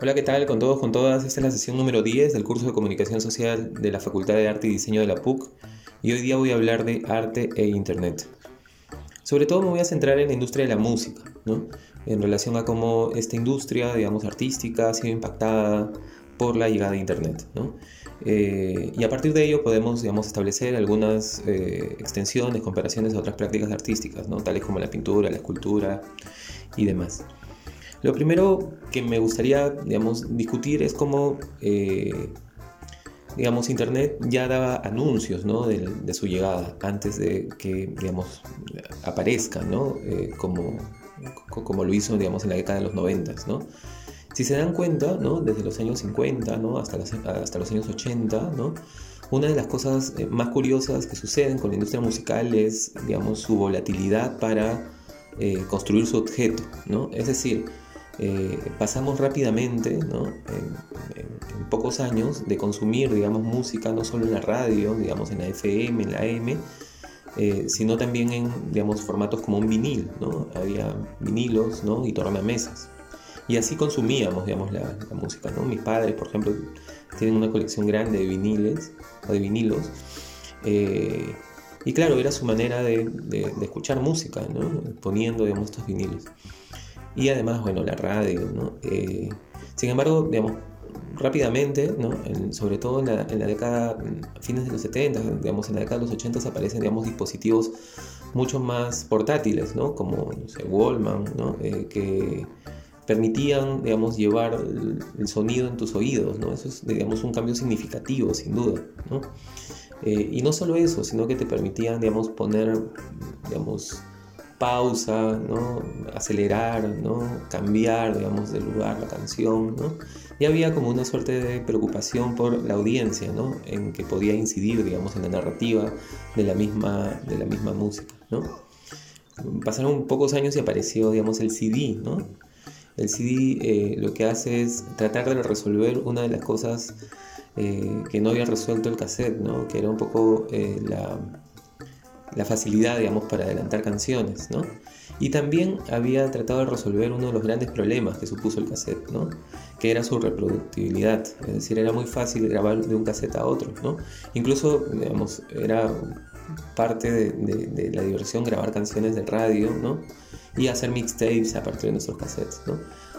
Hola, ¿qué tal con todos, con todas? Esta es la sesión número 10 del curso de Comunicación Social de la Facultad de Arte y Diseño de la PUC y hoy día voy a hablar de arte e Internet. Sobre todo me voy a centrar en la industria de la música, ¿no? en relación a cómo esta industria, digamos, artística ha sido impactada por la llegada de Internet. ¿no? Eh, y a partir de ello podemos, digamos, establecer algunas eh, extensiones, comparaciones a otras prácticas artísticas, ¿no? tales como la pintura, la escultura y demás. Lo primero que me gustaría, digamos, discutir es cómo, eh, digamos, Internet ya daba anuncios, ¿no? de, su llegada antes de que, digamos, aparezca, ¿no? Eh, como, como lo hizo, digamos, en la década de los 90, ¿no? Si se dan cuenta, ¿no? Desde los años 50, ¿no? Hasta, hasta los años 80, ¿no? Una de las cosas eh, más curiosas que suceden con la industria musical es, digamos, su volatilidad para construir su objeto, ¿no? Es decir, eh, pasamos rápidamente, ¿no? en, pocos años, de consumir, digamos, música no solo en la radio, digamos, en la FM, en la AM, eh, sino también en, digamos, formatos como un vinil, ¿no? Había vinilos, ¿no? Y tornamesas. Y así consumíamos, digamos, la, música, ¿no? Mis padres, por ejemplo, tienen una colección grande de viniles, o de vinilos, eh, y claro, era su manera de, de, de escuchar música, ¿no? Poniendo, digamos, estos vinilos y además, bueno, la radio, ¿no? Eh, sin embargo, digamos, rápidamente, ¿no? sobre todo en la, en la, década, fines de los 70, digamos, en la década de los 80 aparecen, digamos, dispositivos mucho más portátiles, ¿no? Como, no sé, Wallman, ¿no? Eh, que permitían, digamos, llevar el, sonido en tus oídos, ¿no? Eso es, digamos, un cambio significativo, sin duda, ¿no? Eh, y no solo eso, sino que te permitían, digamos, poner, digamos, pausa, ¿no? acelerar, ¿no? cambiar digamos, de lugar la canción. ¿no? Y había como una suerte de preocupación por la audiencia, ¿no? en que podía incidir digamos, en la narrativa de la misma, de la misma música. ¿no? Pasaron pocos años y apareció digamos, el CD. ¿no? El CD eh, lo que hace es tratar de resolver una de las cosas eh, que no había resuelto el cassette, ¿no? que era un poco eh, la la facilidad, digamos, para adelantar canciones, ¿no? Y también había tratado de resolver uno de los grandes problemas que supuso el cassette, ¿no? Que era su reproductibilidad, es decir, era muy fácil grabar de un cassette a otro, ¿no? Incluso, digamos, era parte de, la diversión grabar canciones de radio, ¿no? Y hacer mixtapes a partir de nuestros cassettes, ¿no?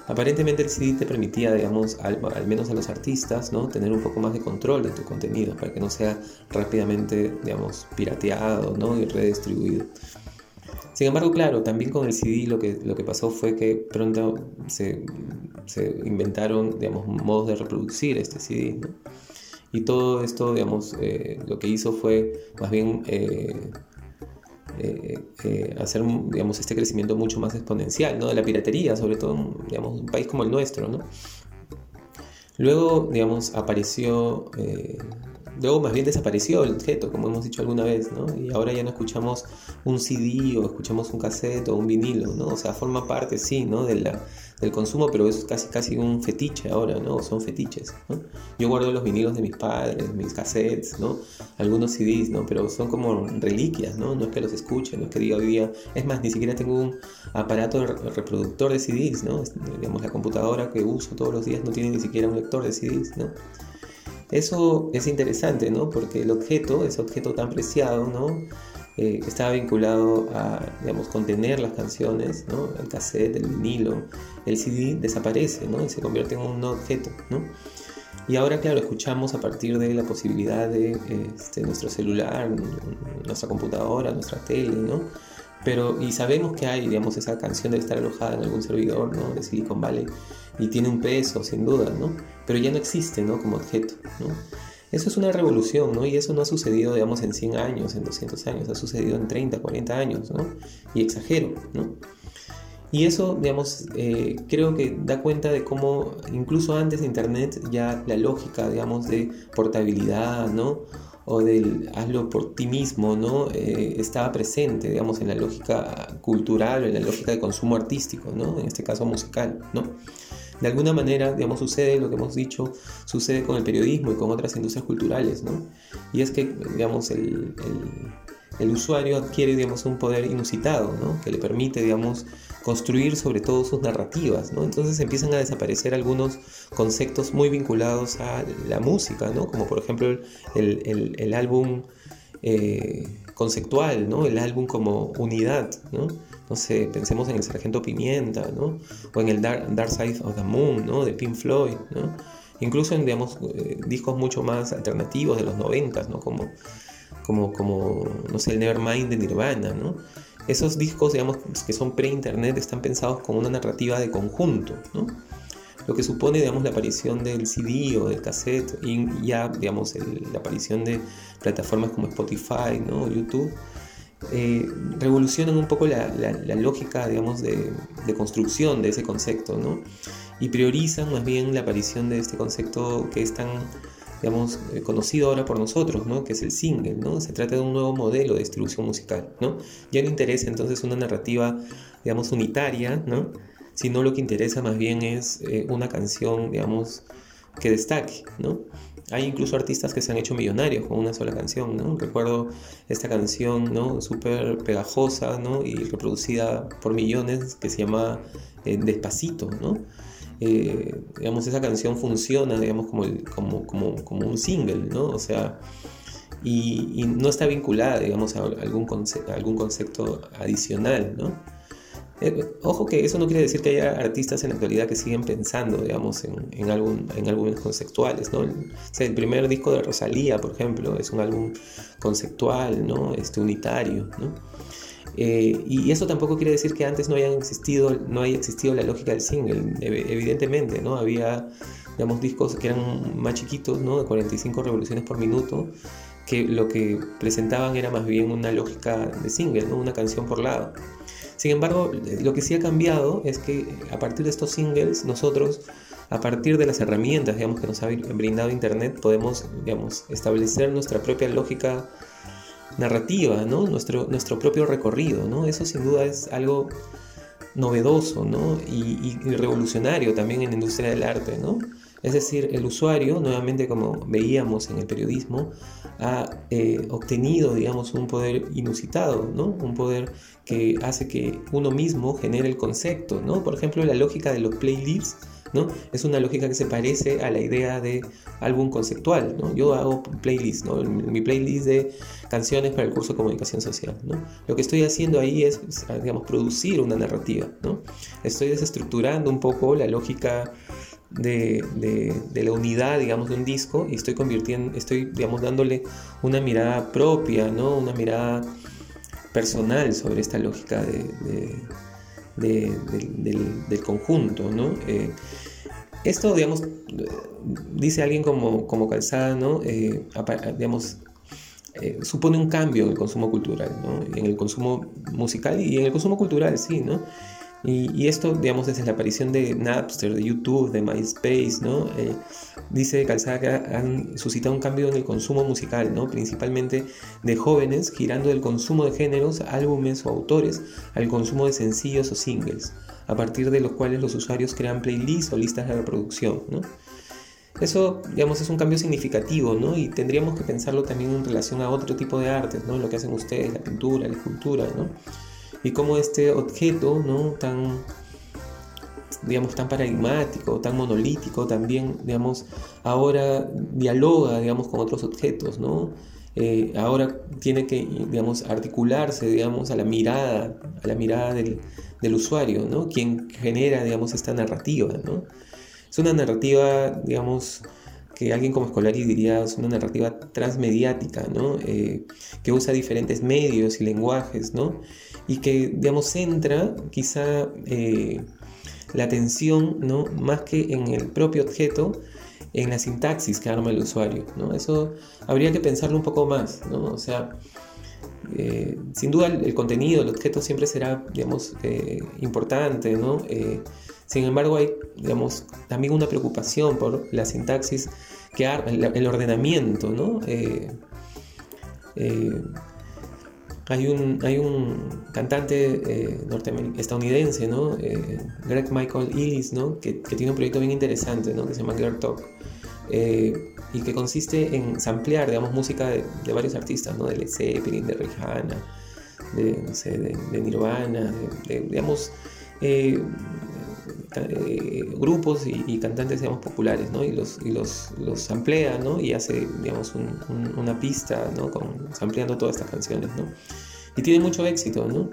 Aparentemente el CD te permitía, digamos, al, menos a los artistas, ¿no? tener un poco más de control de tu contenido para que no sea rápidamente, digamos, pirateado ¿no? y redistribuido. Sin embargo, claro, también con el CD lo que, lo que pasó fue que pronto se, inventaron, digamos, modos de reproducir este CD. Y todo esto, digamos, eh, lo que hizo fue más bien eh, eh, eh, hacer digamos, este crecimiento mucho más exponencial ¿no? de la piratería, sobre todo digamos, un país como el nuestro. ¿no? Luego, digamos, apareció, eh, luego más bien desapareció el objeto, como hemos dicho alguna vez, ¿no? y ahora ya no escuchamos un CD o escuchamos un cassette o un vinilo, ¿no? o sea, forma parte, sí, ¿no? de la del consumo, pero es casi casi un fetiche ahora, ¿no? Son fetiches. Yo guardo los vinilos de mis padres, mis cassettes, ¿no? Algunos CDs, ¿no? Pero son como reliquias, ¿no? No es que los escuche, no es que diga hoy día... Es más, ni siquiera tengo un aparato reproductor de CDs, ¿no? Digamos, la computadora que uso todos los días no tiene ni siquiera un lector de CDs, ¿no? Eso es interesante, ¿no? Porque el objeto, ese objeto tan preciado, ¿no? Eh, estaba vinculado a, digamos, contener las canciones, ¿no? El cassette, el vinilo, el CD desaparece, ¿no? Y se convierte en un objeto, ¿no? Y ahora, claro, escuchamos a partir de la posibilidad de este, nuestro celular, nuestra computadora, nuestra tele, ¿no? Pero, y sabemos que hay, digamos, esa canción debe estar alojada en algún servidor, ¿no? De Silicon Valley, y tiene un peso, sin duda, ¿no? Pero ya no existe, ¿no? Como objeto, ¿no? Eso es una revolución, ¿no? Y eso no ha sucedido, digamos, en 100 años, en 200 años, ha sucedido en 30, 40 años, ¿no? Y exagero, ¿no? Y eso, digamos, eh, creo que da cuenta de cómo incluso antes de Internet ya la lógica, digamos, de portabilidad, ¿no? O del hazlo por ti mismo, ¿no? Eh, estaba presente, digamos, en la lógica cultural, en la lógica de consumo artístico, ¿no? En este caso musical, ¿no? De alguna manera, digamos, sucede lo que hemos dicho, sucede con el periodismo y con otras industrias culturales, ¿no? Y es que, digamos, el, el usuario adquiere, digamos, un poder inusitado, ¿no? Que le permite, digamos, construir sobre todo sus narrativas, ¿no? Entonces empiezan a desaparecer algunos conceptos muy vinculados a la música, ¿no? Como por ejemplo el, álbum eh, conceptual, ¿no? El álbum como unidad, ¿no? No sé, pensemos en el Sargento Pimienta, ¿no? O en el Dark, Side of the Moon, ¿no? De Pink Floyd, ¿no? Incluso en, digamos, eh, discos mucho más alternativos de los 90, ¿no? Como, como, como, no sé, el Nevermind de Nirvana, ¿no? Esos discos, digamos, que son pre-internet, están pensados con una narrativa de conjunto, ¿no? Lo que supone, digamos, la aparición del CD o del cassette y ya, digamos, la aparición de plataformas como Spotify, ¿no? YouTube, eh, revolucionan un poco la, lógica, digamos, de, construcción de ese concepto, ¿no? Y priorizan más bien la aparición de este concepto que es tan digamos, eh, conocido ahora por nosotros, ¿no? que es el single. ¿no? Se trata de un nuevo modelo de distribución musical. ¿no? Ya no interesa entonces una narrativa digamos, unitaria, ¿no? sino lo que interesa más bien es eh, una canción digamos, que destaque. ¿no? Hay incluso artistas que se han hecho millonarios con una sola canción. Recuerdo esta canción, ¿no? Súper pegajosa, ¿no? Y reproducida por millones que se llama eh, Despacito, ¿no? Eh, digamos, esa canción funciona, digamos, como, como, como, como, un single, ¿no? O sea, y, no está vinculada, digamos, a algún, concepto, algún concepto adicional, ¿no? Eh, ojo que eso no quiere decir que haya artistas en la actualidad que siguen pensando, digamos, en, en, álbum, en álbumes conceptuales, ¿no? El primer disco de Rosalía, por ejemplo, es un álbum conceptual, ¿no? Este, unitario, ¿no? Eh, y eso tampoco quiere decir que antes no hayan existido, no haya existido la lógica del single. Evidentemente, ¿no? Había, digamos, discos que eran más chiquitos, ¿no? De 45 revoluciones por minuto, que lo que presentaban era más bien una lógica de single, ¿no? Una canción por lado. Sin embargo, lo que sí ha cambiado es que a partir de estos singles, nosotros, a partir de las herramientas, digamos, que nos ha brindado Internet, podemos, digamos, establecer nuestra propia lógica narrativa. Nuestro, nuestro propio recorrido, ¿no? Eso sin duda es algo novedoso, ¿no? Y, revolucionario también en la industria del arte, ¿no? Es decir, el usuario, nuevamente como veíamos en el periodismo, ha eh, obtenido, digamos, un poder inusitado, ¿no? Un poder que hace que uno mismo genere el concepto, ¿no? Por ejemplo, la lógica de los playlists ¿no? Es una lógica que se parece a la idea de álbum conceptual, ¿no? Yo hago playlist, ¿no? Mi playlist de canciones para el curso de comunicación social, ¿no? Lo que estoy haciendo ahí es, digamos, producir una narrativa, ¿no? Estoy desestructurando un poco la lógica de, la unidad, digamos, de un disco y estoy convirtiendo, estoy, digamos, dándole una mirada propia, ¿no? Una mirada personal sobre esta lógica de del, conjunto, ¿no? Eh, esto, digamos, dice alguien como, como Calzada, ¿no? Eh, digamos, eh, supone un cambio en el consumo cultural, ¿no? En el consumo musical y en el consumo cultural, sí, ¿no? Y, esto, digamos, desde la aparición de Napster, de YouTube, de MySpace, ¿no? Eh, dice Calzada que han suscitado un cambio en el consumo musical, ¿no? Principalmente de jóvenes, girando del consumo de géneros, álbumes o autores, al consumo de sencillos o singles, a partir de los cuales los usuarios crean playlists o listas de reproducción, ¿no? Eso, digamos, es un cambio significativo, ¿no? Y tendríamos que pensarlo también en relación a otro tipo de artes, ¿no? Lo que hacen ustedes, la pintura, la escultura, ¿no? Y cómo este objeto, ¿no? Tan, digamos, tan paradigmático, tan monolítico, también, digamos, ahora dialoga, digamos, con otros objetos, ¿no? Eh, ahora tiene que, digamos, articularse, digamos, a la mirada, a la mirada del, del usuario, ¿no? Quien genera, digamos, esta narrativa, ¿no? Es una narrativa, digamos, que alguien como Scolari diría es una narrativa transmediática, ¿no? Eh, que usa diferentes medios y lenguajes, ¿no? y que, digamos, centra quizá eh, la atención, ¿no? Más que en el propio objeto, en la sintaxis que arma el usuario, ¿no? Eso habría que pensarlo un poco más, ¿no? O sea, eh, sin duda el, contenido, el objeto siempre será, digamos, importante, ¿no? Sin embargo, hay, digamos, también una preocupación por la sintaxis que el, ordenamiento, ¿no? Hay un, hay un cantante eh, estadounidense, ¿no? Eh, Greg Michael Ellis, ¿no? Que, tiene un proyecto bien interesante, ¿no? Que se llama Girl Talk. Eh, y que consiste en samplear, digamos, música de, varios artistas, ¿no? De Led Zeppelin, de Rihanna, de, no sé, de, Nirvana, digamos, eh, eh, grupos y, cantantes, digamos, populares, ¿no? Y los, y los, los samplea, ¿no? Y hace, digamos, una pista, ¿no? Con, sampleando todas estas canciones, ¿no? Y tiene mucho éxito, ¿no?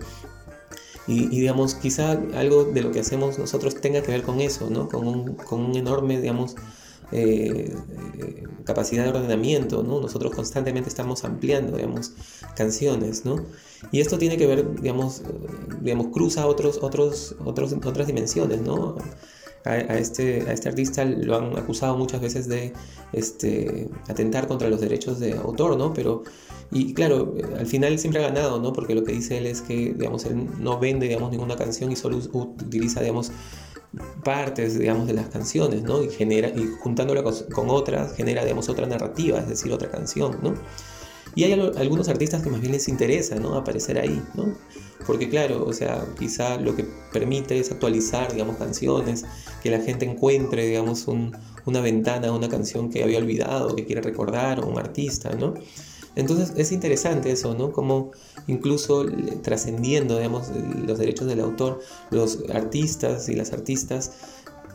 Y, digamos, quizá algo de lo que hacemos nosotros tenga que ver con eso, ¿no? Con un, con un enorme, digamos, eh, capacidad de ordenamiento, ¿no? Nosotros constantemente estamos ampliando, digamos, canciones, ¿no? Y esto tiene que ver, digamos, digamos cruza otros, otros, otros, otras dimensiones, ¿no? A, este, a este artista lo han acusado muchas veces de este, atentar contra los derechos de autor, ¿no? Pero, y claro, al final siempre ha ganado, ¿no? Porque lo que dice él es que, digamos, él no vende, digamos, ninguna canción y solo utiliza, digamos, partes, digamos, de las canciones, ¿no? Y, genera, y juntándola con, otras, genera, digamos, otra narrativa, es decir, otra canción, ¿no? Y hay algunos artistas que más bien les interesa, ¿no? Aparecer ahí, ¿no? Porque claro, o sea, quizá lo que permite es actualizar, digamos, canciones, que la gente encuentre, digamos, una ventana, una canción que había olvidado, que quiere recordar, o un artista, ¿no? Entonces es interesante eso, ¿no? Como incluso trascendiendo, digamos, los derechos del autor, los artistas y las artistas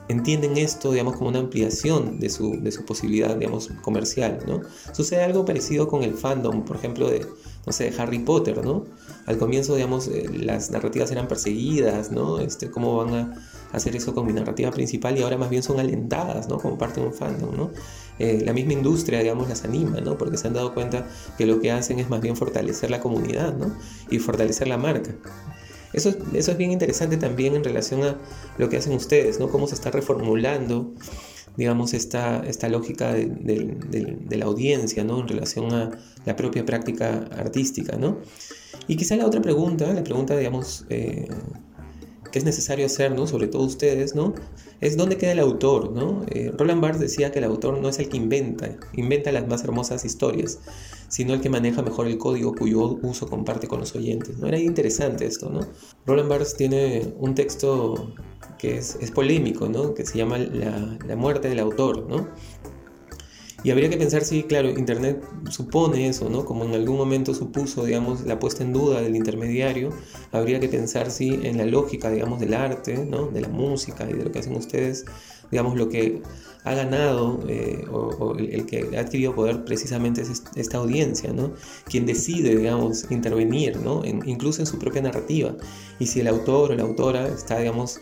entienden esto, digamos, como una ampliación de su, de su posibilidad, digamos, comercial, ¿no? Sucede algo parecido con el fandom, por ejemplo, de, no sé, Harry Potter, ¿no? Al comienzo, digamos, eh, las narrativas eran perseguidas, ¿no? Este, ¿Cómo van a hacer eso con mi narrativa principal? Y ahora más bien son alentadas, ¿no? Como parte de un fandom, ¿no? Eh, la misma industria, digamos, las anima, ¿no? Porque se han dado cuenta que lo que hacen es más bien fortalecer la comunidad, ¿no? Y fortalecer la marca. Eso, eso es bien interesante también en relación a lo que hacen ustedes, ¿no? Cómo se está reformulando, digamos, esta, esta lógica de, la audiencia, ¿no? En relación a la propia práctica artística, ¿no? Y quizá la otra pregunta, la pregunta, digamos, eh, que es necesario hacer, ¿no? Sobre todo ustedes, ¿no? Es dónde queda el autor, ¿no? Eh, Roland Barthes decía que el autor no es el que inventa, inventa las más hermosas historias, sino el que maneja mejor el código cuyo uso comparte con los oyentes, ¿no? Era interesante esto, ¿no? Roland Barthes tiene un texto que es, polémico, ¿no? Que se llama la, la muerte del autor, ¿no? Y habría que pensar si, claro, Internet supone eso, ¿no? Como en algún momento supuso, digamos, la puesta en duda del intermediario, habría que pensar si en la lógica, digamos, del arte, ¿no? De la música y de lo que hacen ustedes, digamos, lo que ha ganado eh, o, el, que ha adquirido poder precisamente es esta audiencia, ¿no? Quien decide, digamos, intervenir, ¿no? incluso en su propia narrativa. Y si el autor o la autora está, digamos,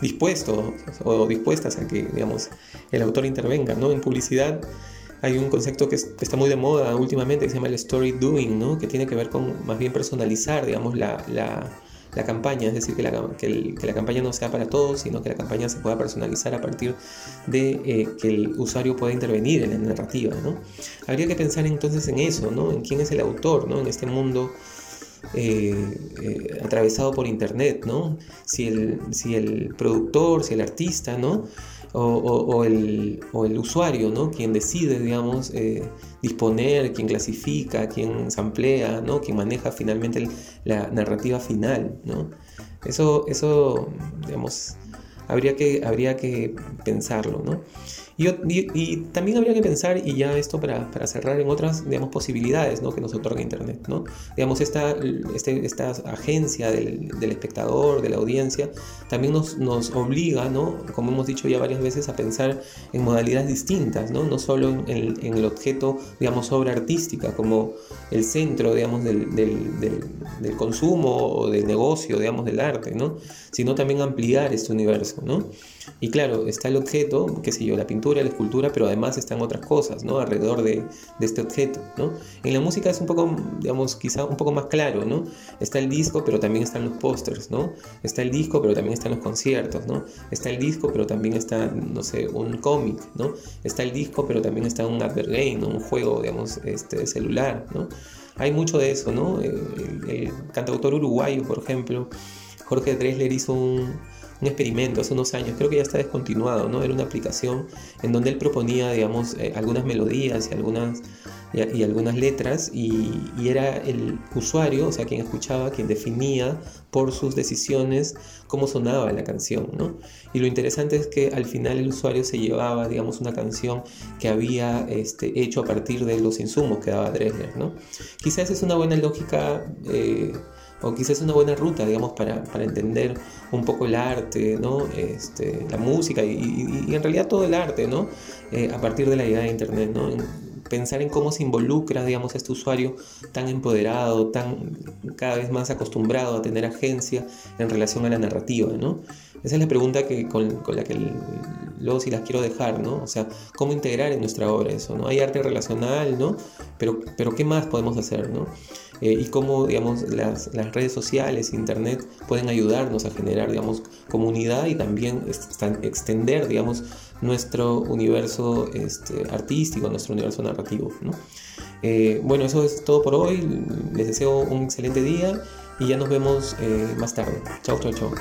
dispuesto o dispuestas a que, digamos, el autor intervenga, ¿no? En publicidad hay un concepto que, está muy de moda últimamente que se llama el story doing, ¿no? que tiene que ver con más bien personalizar, digamos, la, la, la campaña, es decir, que la, que, la, campaña no sea para todos, sino que la campaña se pueda personalizar a partir de eh, que el usuario pueda intervenir en la narrativa. ¿no? Habría que pensar entonces en eso, ¿no? en quién es el autor ¿no? en este mundo. Eh, eh, atravesado por internet, ¿no? Si el, si el productor, si el artista, ¿no? o, el, usuario, ¿no? Quien decide, digamos, eh, disponer, quien clasifica, quien samplea, ¿no? Quien maneja finalmente la narrativa final, ¿no? Eso, eso digamos, habría que, habría que pensarlo, ¿no? Y, también habría que pensar, y ya esto para, para, cerrar, en otras digamos, posibilidades ¿no? que nos otorga Internet. ¿no? Digamos, esta, este, esta agencia del, del, espectador, de la audiencia, también nos, nos obliga, ¿no? como hemos dicho ya varias veces, a pensar en modalidades distintas, no, no solo en, en el objeto, digamos, obra artística, como el centro, digamos, del, del, del, consumo o del negocio, digamos, del arte, ¿no? sino también ampliar este universo. ¿No? Y claro, está el objeto, qué sé yo, la pintura, la escultura, pero además están otras cosas, ¿no? Alrededor de, este objeto, ¿no? En la música es un poco, digamos, quizá un poco más claro, ¿no? Está el disco, pero también están los pósters, ¿no? Está el disco, pero también están los conciertos, ¿no? Está el disco, pero también está, no sé, un cómic, ¿no? Está el disco, pero también está un advergame, ¿no? Un juego, digamos, este, celular, ¿no? Hay mucho de eso, ¿no? El, el cantautor uruguayo, por ejemplo, Jorge Dresler hizo un un experimento hace unos años, creo que ya está descontinuado, ¿no? Era una aplicación en donde él proponía, digamos, eh, algunas melodías y algunas y, algunas letras y, era el usuario, o sea, quien escuchaba, quien definía por sus decisiones cómo sonaba la canción, ¿no? Y lo interesante es que al final el usuario se llevaba, digamos, una canción que había este, hecho a partir de los insumos que daba Dresler, ¿no? Quizás es una buena lógica... Eh, o quizás una buena ruta, digamos, para, entender un poco el arte, ¿no? Este, la música y, en realidad todo el arte, ¿no? Eh, a partir de la idea de Internet, ¿no? pensar en cómo se involucra, digamos, este usuario tan empoderado, tan cada vez más acostumbrado a tener agencia en relación a la narrativa, ¿no? Esa es la pregunta que, con, la que luego sí las quiero dejar, ¿no? O sea, ¿cómo integrar en nuestra obra eso, ¿no? Hay arte relacional, ¿no? Pero, pero ¿qué más podemos hacer, ¿no? Eh, y cómo, digamos, las, redes sociales, Internet, pueden ayudarnos a generar, digamos, comunidad y también extender, digamos, nuestro universo este, artístico, nuestro universo narrativo. ¿no? Eh, bueno, eso es todo por hoy. Les deseo un excelente día y ya nos vemos eh, más tarde. Chao, chao, chao.